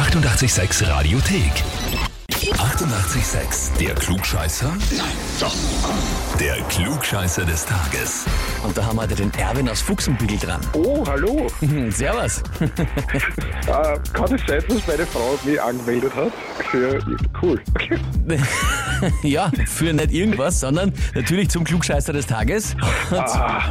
886 Radiothek. 88,6. Der Klugscheißer? Nein, doch. Der Klugscheißer des Tages. Und da haben wir heute den Erwin aus Fuchsenbügel dran. Oh, hallo. Servus. Äh, kann es sein, dass meine Frau mich angemeldet hat? Für, cool. ja, für nicht irgendwas, sondern natürlich zum Klugscheißer des Tages. Ah,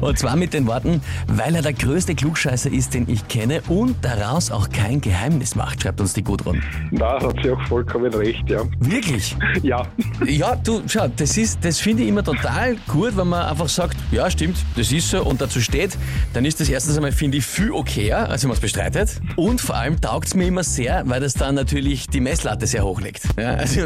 Und zwar mit den Worten, weil er der größte Klugscheißer ist, den ich kenne und daraus auch kein Geheimnis macht, schreibt uns die Gudrun. na, hat sie auch vollkommen recht, ja. Wirklich? Ja, Ja, du, schau, das ist, das finde ich immer total gut, wenn man einfach sagt, ja, stimmt, das ist so und dazu steht, dann ist das erstens einmal, finde ich, viel okayer, als wenn man es bestreitet. Und vor allem taugt es mir immer sehr, weil das dann natürlich die Messlatte sehr hoch legt. Ja, also,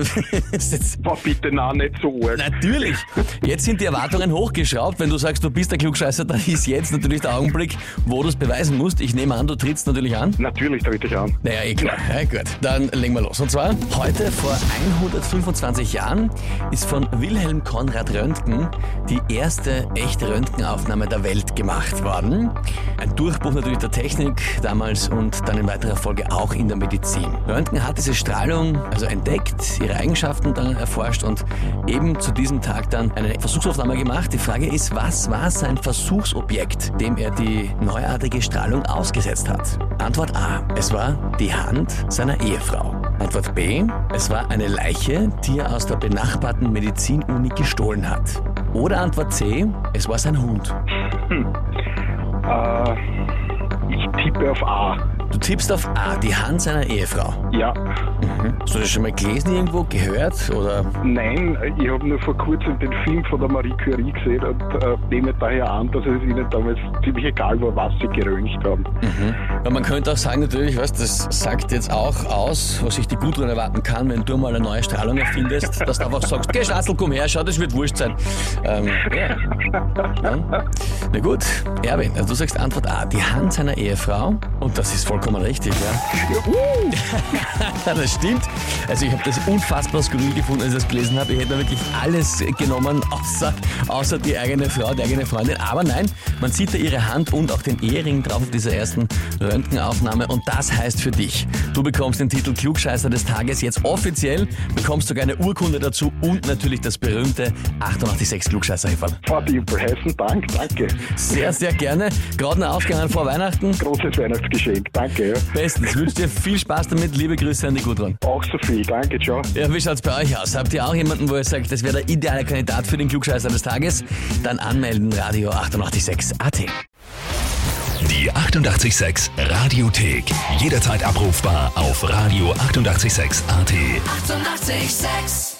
war bitte na nicht so arg. natürlich. Jetzt sind die Erwartungen hochgeschraubt. Wenn du sagst, du bist der Klugscheißer, dann ist jetzt natürlich der Augenblick, wo du es beweisen musst. Ich nehme an, du trittst natürlich an. Natürlich tritt ich an. Naja, eh klar. Ja, gut. Dann legen wir los. Und zwar, heute vor 125 Jahren ist von Wilhelm Konrad Röntgen die erste echte Röntgenaufnahme der Welt gemacht worden. Ein Durchbruch natürlich der Technik damals und dann in weiterer Folge auch in der Medizin. Röntgen hat diese Strahlung also entdeckt, ihre Eigenschaften dann erforscht und eben zu diesem Tag dann eine Versuchsaufnahme gemacht. Die Frage ist, was war sein Versuchsobjekt, dem er die neuartige Strahlung ausgesetzt hat? Antwort A. Es war die Hand seiner Ehefrau. Antwort B. Es war eine Leiche, die er aus der benachbarten Medizinuni gestohlen hat. Oder Antwort C. Es war sein Hund. Äh, ich tippe auf A. Du tippst auf A, die Hand seiner Ehefrau. Ja. Hast du das schon mal gelesen irgendwo, gehört oder? Nein, ich habe nur vor kurzem den Film von der Marie Curie gesehen und äh, nehme daher an, dass es ihnen damals ziemlich egal war, was sie geröntgt haben. Ja, man könnte auch sagen, natürlich, was das sagt jetzt auch aus, was sich die Gudrun erwarten kann, wenn du mal eine neue Strahlung erfindest, dass du einfach sagst, geh Schatzel, komm her, schau, das wird wurscht sein. Ähm, ja. ja. Na gut, Erwin, also du sagst Antwort A, die Hand seiner Ehefrau und das ist vollkommen richtig, ja. das stimmt. Also ich habe das unfassbar skurril gefunden, als ich das gelesen habe. Ich hätte mir wirklich alles genommen, außer, außer die eigene Frau, die eigene Freundin. Aber nein, man sieht da ihre Hand und auch den Ehering drauf auf dieser ersten Röntgenaufnahme. Und das heißt für dich, du bekommst den Titel Klugscheißer des Tages jetzt offiziell, bekommst sogar eine Urkunde dazu und natürlich das berühmte 886 klugscheißer -Häferl. Vordimpel, heißen Dank, danke. Sehr, sehr gerne. Gerade noch aufgegangen vor Weihnachten. Großes Weihnachtsgeschenk, danke. Ja. Bestens. Ich wünsche dir viel Spaß damit. Liebe Grüße an die Gudrun. Auch so viel, danke, ciao. Ja, wie schaut's bei euch aus? Habt ihr auch jemanden, wo ihr sagt, das wäre der ideale Kandidat für den Klugscheißer des Tages? Dann anmelden, Radio 886 AT. Die 88,6 Radiothek. Jederzeit abrufbar auf radio886.at. 88,6. Eighty-eight, sex.